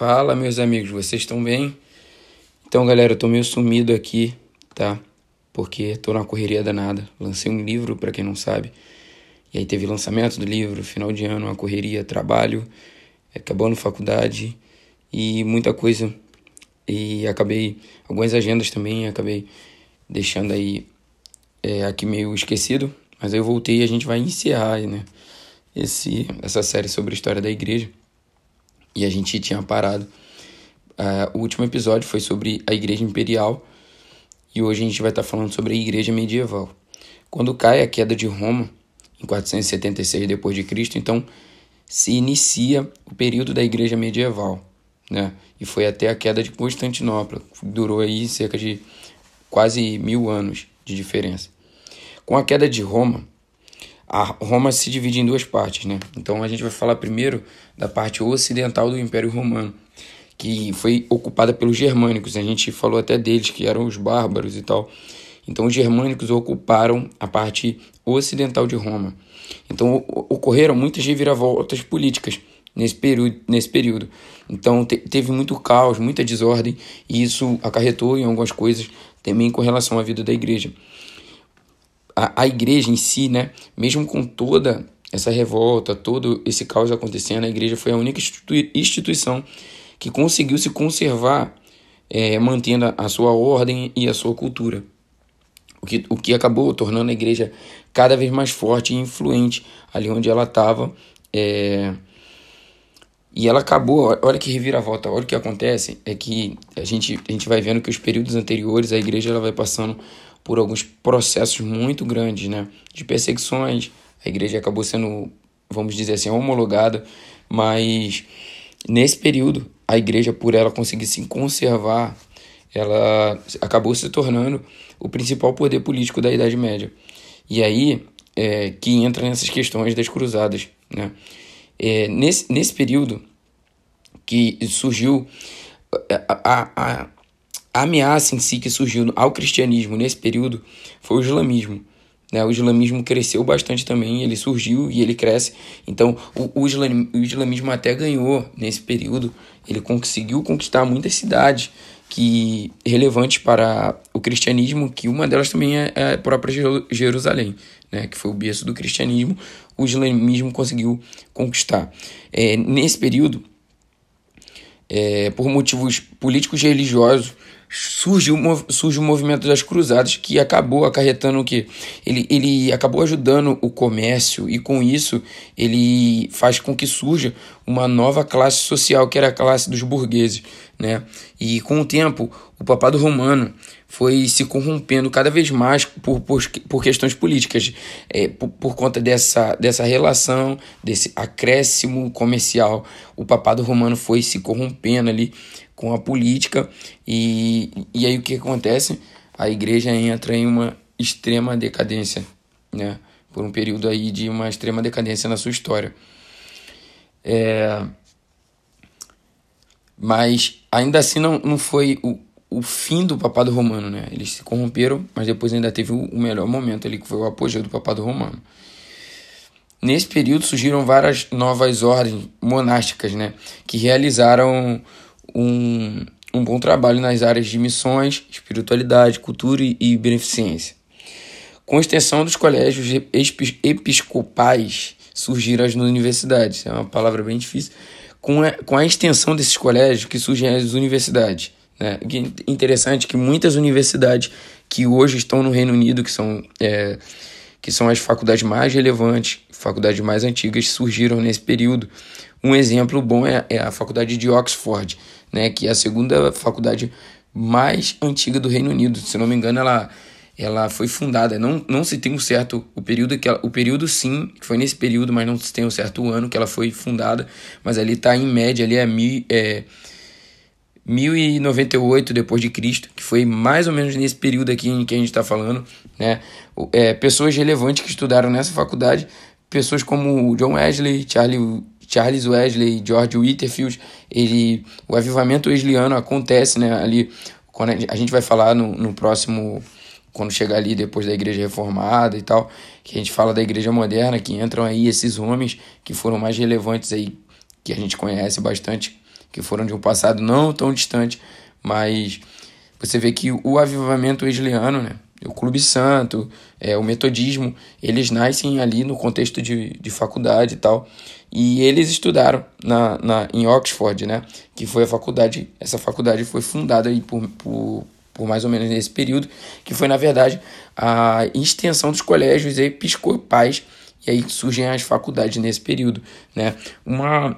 Fala, meus amigos, vocês estão bem? Então, galera, eu tô meio sumido aqui, tá? Porque tô na correria danada. Lancei um livro, para quem não sabe. E aí teve lançamento do livro, final de ano, uma correria, trabalho, acabando faculdade e muita coisa. E acabei, algumas agendas também, acabei deixando aí é, aqui meio esquecido. Mas aí eu voltei e a gente vai encerrar, né? Esse, essa série sobre a história da igreja e a gente tinha parado. Uh, o último episódio foi sobre a Igreja Imperial e hoje a gente vai estar tá falando sobre a Igreja Medieval. Quando cai a queda de Roma, em 476 d.C., então se inicia o período da Igreja Medieval, né? E foi até a queda de Constantinopla, durou aí cerca de quase mil anos de diferença. Com a queda de Roma, a Roma se divide em duas partes, né? Então a gente vai falar primeiro da parte ocidental do Império Romano, que foi ocupada pelos germânicos. A gente falou até deles, que eram os bárbaros e tal. Então os germânicos ocuparam a parte ocidental de Roma. Então ocorreram muitas reviravoltas políticas nesse período. Nesse período. Então te teve muito caos, muita desordem, e isso acarretou em algumas coisas também com relação à vida da igreja a, a igreja em si, né, mesmo com toda essa revolta, todo esse caos acontecendo, a igreja foi a única instituição que conseguiu se conservar, é, mantendo a sua ordem e a sua cultura. O que, o que acabou tornando a igreja cada vez mais forte e influente ali onde ela estava. É... E ela acabou, olha que reviravolta, olha o que acontece, é que a gente, a gente vai vendo que os períodos anteriores a igreja ela vai passando por alguns processos muito grandes, né? De perseguições, a igreja acabou sendo, vamos dizer assim, homologada, mas nesse período, a igreja, por ela conseguir se conservar, ela acabou se tornando o principal poder político da Idade Média. E aí é, que entra nessas questões das cruzadas, né? É, nesse, nesse período que surgiu a, a, a ameaça em si que surgiu ao cristianismo nesse período foi o islamismo. Né? O islamismo cresceu bastante também, ele surgiu e ele cresce. Então, o, o, islam, o islamismo até ganhou nesse período, ele conseguiu conquistar muitas cidades que relevantes para o cristianismo, que uma delas também é, é a própria Jerusalém, né? que foi o berço do cristianismo, o islamismo conseguiu conquistar. É, nesse período, é, por motivos políticos e religiosos, surge o, surge o movimento das cruzadas que acabou acarretando o que ele, ele acabou ajudando o comércio e com isso ele faz com que surja uma nova classe social que era a classe dos burgueses né? E com o tempo o papado romano foi se corrompendo cada vez mais por, por, por questões políticas, é, por, por conta dessa, dessa relação, desse acréscimo comercial. O papado romano foi se corrompendo ali com a política, e, e aí o que acontece? A igreja entra em uma extrema decadência, né? Por um período aí de uma extrema decadência na sua história. É... Mas ainda assim não, não foi o, o fim do papado romano, né? Eles se corromperam, mas depois ainda teve o melhor momento ali, que foi o apogeu do papado romano. Nesse período surgiram várias novas ordens monásticas, né? Que realizaram um, um bom trabalho nas áreas de missões, espiritualidade, cultura e, beneficência. Com a extensão dos colégios episcopais, surgiram as universidades. É uma palavra bem difícil. Com a, com a extensão desses colégios que surgem as universidades. Né? É interessante que muitas universidades que hoje estão no Reino Unido, que são, é, que são as faculdades mais relevantes, faculdades mais antigas, surgiram nesse período. Um exemplo bom é, é a faculdade de Oxford, né, que é a segunda faculdade mais antiga do Reino Unido. Se não me engano, ela, ela foi fundada. Não, não se tem um certo o período que ela, o período sim, foi nesse período, mas não se tem um certo ano que ela foi fundada. Mas ali está em média ali é, é 1098 depois de Cristo, que foi mais ou menos nesse período aqui em que a gente está falando, né? É, pessoas relevantes que estudaram nessa faculdade, pessoas como John Wesley, Charlie Charles Wesley, George Whitefield, ele, o avivamento wesleyano acontece né, ali, quando a gente vai falar no, no próximo, quando chegar ali depois da igreja reformada e tal, que a gente fala da igreja moderna, que entram aí esses homens que foram mais relevantes aí, que a gente conhece bastante, que foram de um passado não tão distante, mas você vê que o avivamento wesleyano, né, o Clube Santo, é, o metodismo, eles nascem ali no contexto de, de faculdade e tal. E eles estudaram na, na, em Oxford, né? Que foi a faculdade, essa faculdade foi fundada aí por, por, por mais ou menos nesse período, que foi, na verdade, a extensão dos colégios episcopais, e aí surgem as faculdades nesse período, né? Uma,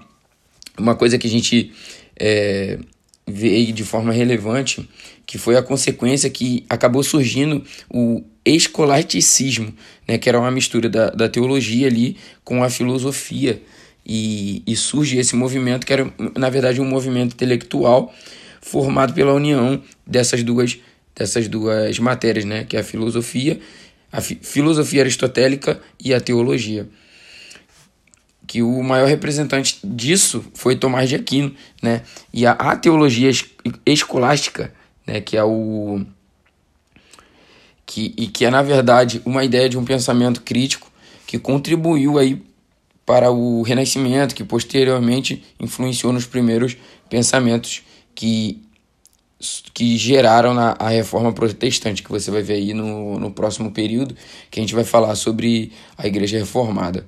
uma coisa que a gente é, vê de forma relevante, que foi a consequência que acabou surgindo o escolasticismo, né? Que era uma mistura da, da teologia ali com a filosofia, e, e surge esse movimento que era, na verdade, um movimento intelectual formado pela união dessas duas, dessas duas matérias, né? que é a filosofia, a fi filosofia aristotélica e a teologia. Que o maior representante disso foi Tomás de Aquino, né? E a, a teologia escolástica, né? que é o que, e que é na verdade uma ideia de um pensamento crítico que contribuiu aí para o Renascimento, que posteriormente influenciou nos primeiros pensamentos que, que geraram na, a reforma protestante, que você vai ver aí no, no próximo período, que a gente vai falar sobre a Igreja Reformada.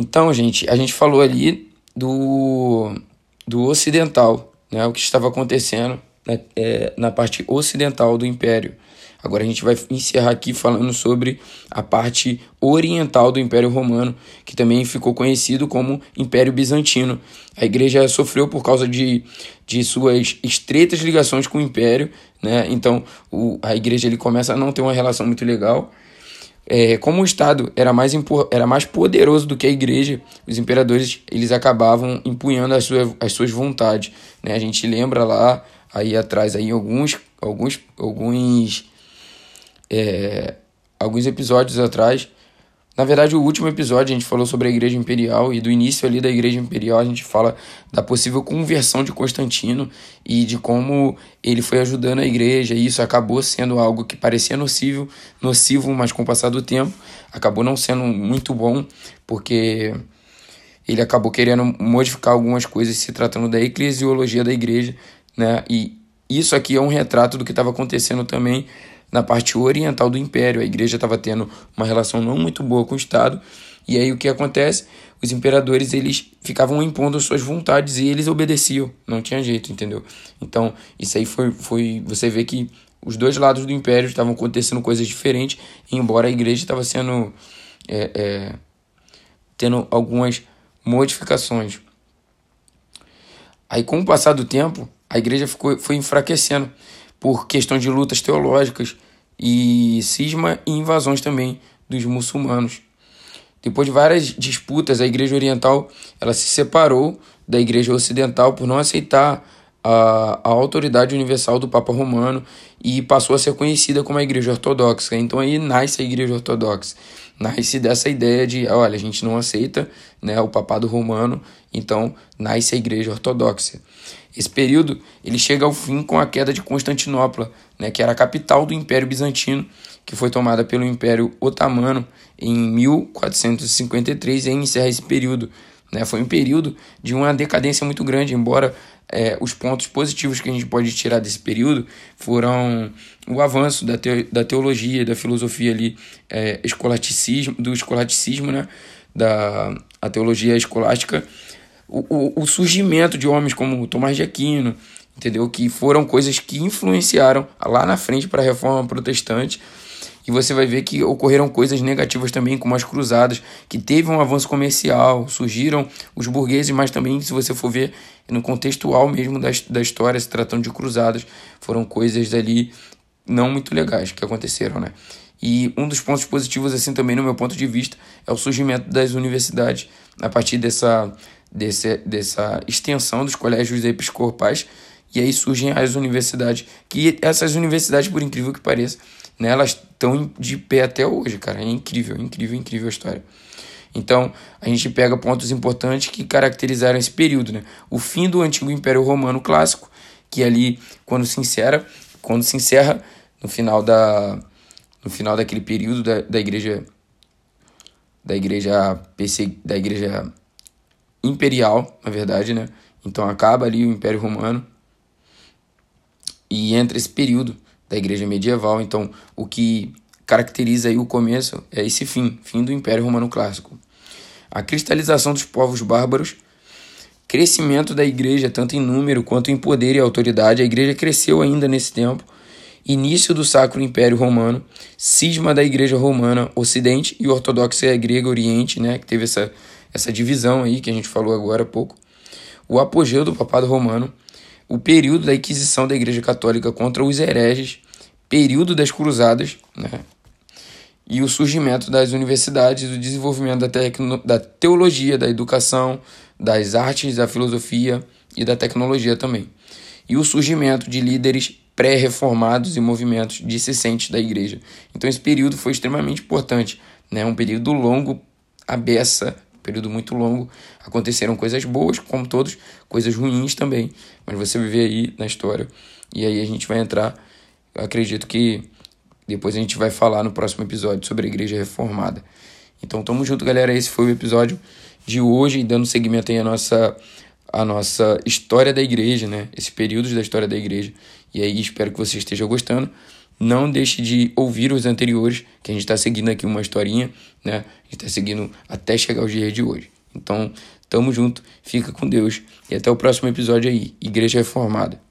Então, gente, a gente falou ali do, do ocidental, né, o que estava acontecendo né, é, na parte ocidental do Império. Agora a gente vai encerrar aqui falando sobre a parte oriental do Império Romano, que também ficou conhecido como Império Bizantino. A igreja sofreu por causa de, de suas estreitas ligações com o Império, né? então o, a igreja ele começa a não ter uma relação muito legal. É, como o Estado era mais, era mais poderoso do que a igreja, os imperadores eles acabavam empunhando as, sua, as suas vontades. Né? A gente lembra lá, aí atrás, aí, alguns, alguns, alguns é, alguns episódios atrás. Na verdade, o último episódio a gente falou sobre a Igreja Imperial e do início ali da Igreja Imperial a gente fala da possível conversão de Constantino e de como ele foi ajudando a Igreja e isso acabou sendo algo que parecia nocivo, nocivo, mas com o passar do tempo acabou não sendo muito bom porque ele acabou querendo modificar algumas coisas se tratando da eclesiologia da Igreja, né? E isso aqui é um retrato do que estava acontecendo também na parte oriental do império. A igreja estava tendo uma relação não muito boa com o Estado. E aí o que acontece? Os imperadores eles ficavam impondo suas vontades e eles obedeciam. Não tinha jeito, entendeu? Então, isso aí foi, foi você vê que os dois lados do império estavam acontecendo coisas diferentes, embora a igreja estava sendo é, é, tendo algumas modificações. Aí, com o passar do tempo, a igreja ficou, foi enfraquecendo por questão de lutas teológicas e cisma e invasões também dos muçulmanos. Depois de várias disputas, a Igreja Oriental ela se separou da Igreja Ocidental por não aceitar a, a autoridade universal do Papa Romano e passou a ser conhecida como a Igreja Ortodoxa. Então aí nasce a Igreja Ortodoxa. Nasce dessa ideia de, olha, a gente não aceita né, o papado romano, então nasce a Igreja Ortodoxa. Esse período ele chega ao fim com a queda de Constantinopla, né, que era a capital do Império Bizantino, que foi tomada pelo Império Otomano em 1453 e encerra esse período. Né? Foi um período de uma decadência muito grande, embora é, os pontos positivos que a gente pode tirar desse período foram o avanço da, te, da teologia, da filosofia ali, é, escolasticismo, do escolasticismo, né? da a teologia escolástica, o, o, o surgimento de homens como Tomás de Aquino, entendeu? Que foram coisas que influenciaram lá na frente para a reforma protestante e você vai ver que ocorreram coisas negativas também, como as cruzadas, que teve um avanço comercial, surgiram os burgueses, mas também, se você for ver no contextual mesmo da, da história, se tratando de cruzadas, foram coisas ali não muito legais que aconteceram, né? E um dos pontos positivos, assim, também no meu ponto de vista, é o surgimento das universidades, a partir dessa, desse, dessa extensão dos colégios episcopais, e aí surgem as universidades, que essas universidades, por incrível que pareça, né, elas estão de pé até hoje, cara. É incrível, incrível, incrível a história. Então, a gente pega pontos importantes que caracterizaram esse período, né? O fim do antigo Império Romano clássico, que ali quando se encerra, quando se encerra no final da no final daquele período da, da igreja da igreja PC, da igreja imperial, na verdade, né? Então acaba ali o Império Romano e entra esse período da Igreja medieval. Então o que caracteriza aí o começo é esse fim, fim do Império Romano Clássico. A cristalização dos povos bárbaros, crescimento da igreja tanto em número quanto em poder e autoridade. A igreja cresceu ainda nesse tempo. Início do Sacro Império Romano, cisma da Igreja Romana Ocidente e Ortodoxa Grega Oriente, né, que teve essa, essa divisão aí que a gente falou agora há pouco. O apogeu do Papado Romano, o período da Inquisição da Igreja Católica contra os hereges, período das Cruzadas, né, e o surgimento das universidades, o desenvolvimento da, tecno, da teologia, da educação, das artes, da filosofia e da tecnologia também. E o surgimento de líderes pré-reformados e movimentos dissidentes da igreja. Então esse período foi extremamente importante, né? Um período longo, a beça, um período muito longo. Aconteceram coisas boas, como todos, coisas ruins também, mas você viver aí na história. E aí a gente vai entrar, acredito que depois a gente vai falar no próximo episódio sobre a igreja reformada. Então tamo junto, galera. Esse foi o episódio de hoje, dando seguimento aí à nossa, à nossa história da igreja, né? Esses períodos da história da igreja. E aí espero que você esteja gostando. Não deixe de ouvir os anteriores, que a gente está seguindo aqui uma historinha, né? A gente está seguindo até chegar ao dia de hoje. Então, tamo junto, fica com Deus e até o próximo episódio aí, Igreja Reformada.